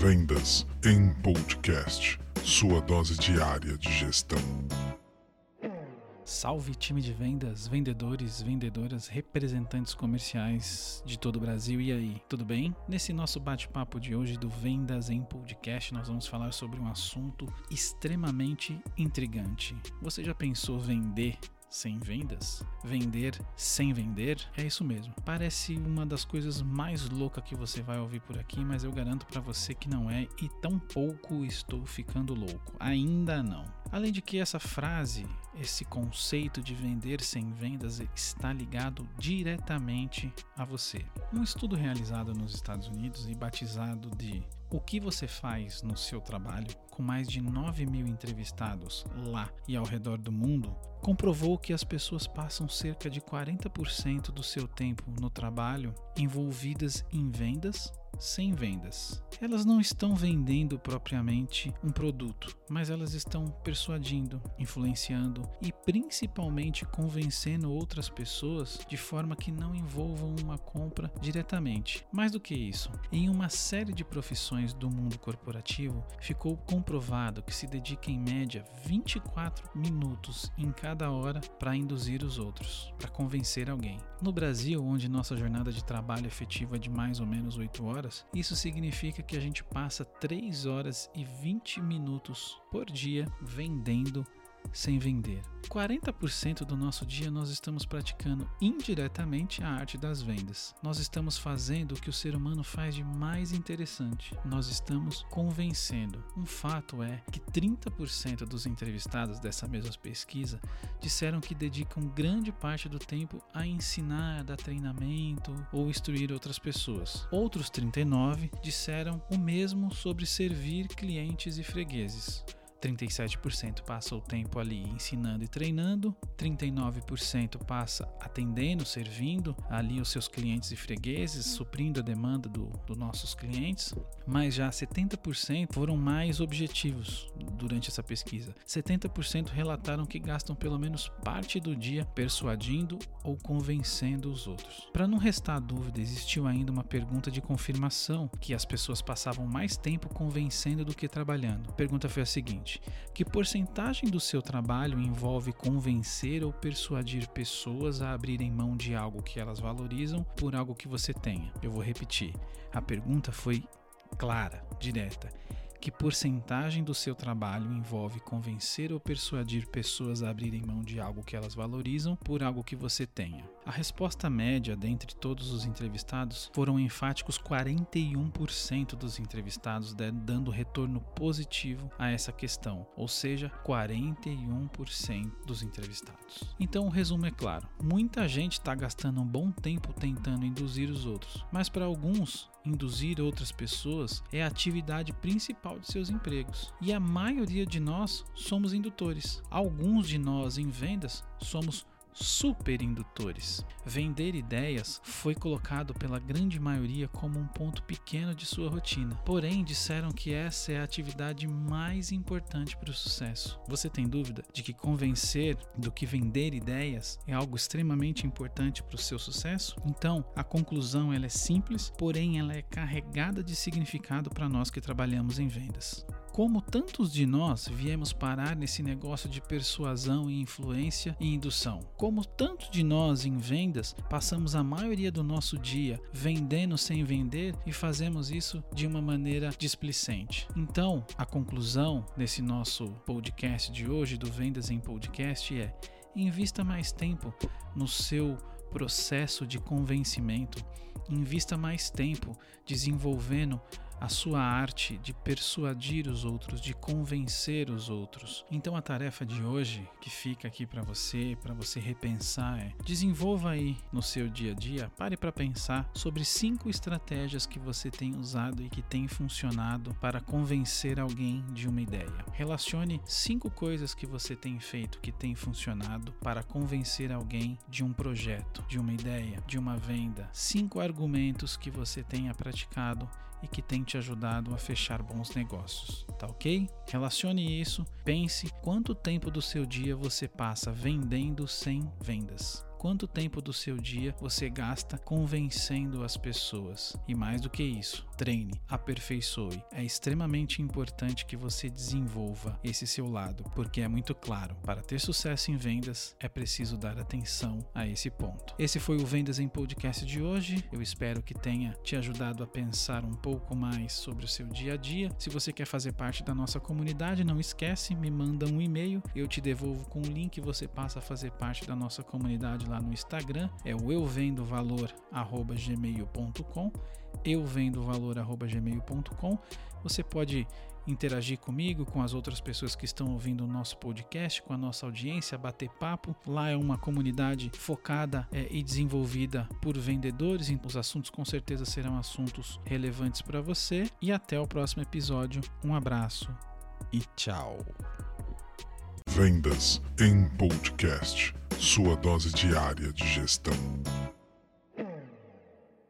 Vendas em Podcast, sua dose diária de gestão. Salve time de vendas, vendedores, vendedoras, representantes comerciais de todo o Brasil. E aí, tudo bem? Nesse nosso bate-papo de hoje do Vendas em Podcast, nós vamos falar sobre um assunto extremamente intrigante. Você já pensou vender sem vendas? Vender sem vender? É isso mesmo. Parece uma das coisas mais loucas que você vai ouvir por aqui, mas eu garanto para você que não é e tão pouco estou ficando louco. Ainda não. Além de que essa frase, esse conceito de vender sem vendas está ligado diretamente a você. Um estudo realizado nos Estados Unidos e batizado de O que você faz no seu trabalho, com mais de 9 mil entrevistados lá e ao redor do mundo, comprovou que as pessoas passam cerca de 40% do seu tempo no trabalho envolvidas em vendas sem vendas. Elas não estão vendendo propriamente um produto, mas elas estão persuadindo, influenciando e principalmente convencendo outras pessoas de forma que não envolvam uma compra diretamente. Mais do que isso, em uma série de profissões do mundo corporativo, ficou comprovado que se dedica em média 24 minutos em cada hora para induzir os outros, para convencer alguém. No Brasil, onde nossa jornada de trabalho efetiva é de mais ou menos 8 horas, isso significa que a gente passa 3 horas e 20 minutos por dia vendendo sem vender. 40% do nosso dia nós estamos praticando indiretamente a arte das vendas. Nós estamos fazendo o que o ser humano faz de mais interessante. Nós estamos convencendo. Um fato é que 30% dos entrevistados dessa mesma pesquisa disseram que dedicam grande parte do tempo a ensinar, dar treinamento ou instruir outras pessoas. Outros 39 disseram o mesmo sobre servir clientes e fregueses. 37% passa o tempo ali ensinando e treinando, 39% passa atendendo, servindo ali os seus clientes e fregueses, suprindo a demanda dos do nossos clientes, mas já 70% foram mais objetivos durante essa pesquisa. 70% relataram que gastam pelo menos parte do dia persuadindo ou convencendo os outros. Para não restar dúvida, existiu ainda uma pergunta de confirmação que as pessoas passavam mais tempo convencendo do que trabalhando. A pergunta foi a seguinte: que porcentagem do seu trabalho envolve convencer ou persuadir pessoas a abrirem mão de algo que elas valorizam por algo que você tenha? Eu vou repetir. A pergunta foi clara, direta que porcentagem do seu trabalho envolve convencer ou persuadir pessoas a abrirem mão de algo que elas valorizam por algo que você tenha? A resposta média dentre todos os entrevistados foram enfáticos 41% dos entrevistados dando retorno positivo a essa questão, ou seja, 41% dos entrevistados. Então o resumo é claro: muita gente está gastando um bom tempo tentando induzir os outros, mas para alguns induzir outras pessoas é a atividade principal de seus empregos. E a maioria de nós somos indutores. Alguns de nós em vendas somos superindutores. Vender ideias foi colocado pela grande maioria como um ponto pequeno de sua rotina. Porém, disseram que essa é a atividade mais importante para o sucesso. Você tem dúvida de que convencer do que vender ideias é algo extremamente importante para o seu sucesso? Então, a conclusão ela é simples, porém ela é carregada de significado para nós que trabalhamos em vendas. Como tantos de nós viemos parar nesse negócio de persuasão e influência e indução? Como tantos de nós em vendas passamos a maioria do nosso dia vendendo sem vender e fazemos isso de uma maneira displicente? Então, a conclusão desse nosso podcast de hoje, do Vendas em Podcast, é: invista mais tempo no seu processo de convencimento, invista mais tempo desenvolvendo a sua arte de persuadir os outros, de convencer os outros. Então a tarefa de hoje que fica aqui para você, para você repensar é: desenvolva aí no seu dia a dia, pare para pensar sobre cinco estratégias que você tem usado e que tem funcionado para convencer alguém de uma ideia. Relacione cinco coisas que você tem feito que tem funcionado para convencer alguém de um projeto, de uma ideia, de uma venda. Cinco argumentos que você tenha praticado e que tem te ajudado a fechar bons negócios, tá ok? Relacione isso, pense quanto tempo do seu dia você passa vendendo sem vendas. Quanto tempo do seu dia você gasta convencendo as pessoas. E mais do que isso, treine, aperfeiçoe. É extremamente importante que você desenvolva esse seu lado, porque é muito claro, para ter sucesso em vendas é preciso dar atenção a esse ponto. Esse foi o Vendas em Podcast de hoje. Eu espero que tenha te ajudado a pensar um pouco mais sobre o seu dia a dia. Se você quer fazer parte da nossa comunidade, não esquece, me manda um e-mail, eu te devolvo com o link, você passa a fazer parte da nossa comunidade lá no Instagram, é o euvendovalor@gmail.com, euvendovalor@gmail.com. Você pode interagir comigo, com as outras pessoas que estão ouvindo o nosso podcast, com a nossa audiência, bater papo. Lá é uma comunidade focada é, e desenvolvida por vendedores, então os assuntos com certeza serão assuntos relevantes para você. E até o próximo episódio. Um abraço e tchau. Vendas em podcast, sua dose diária de gestão.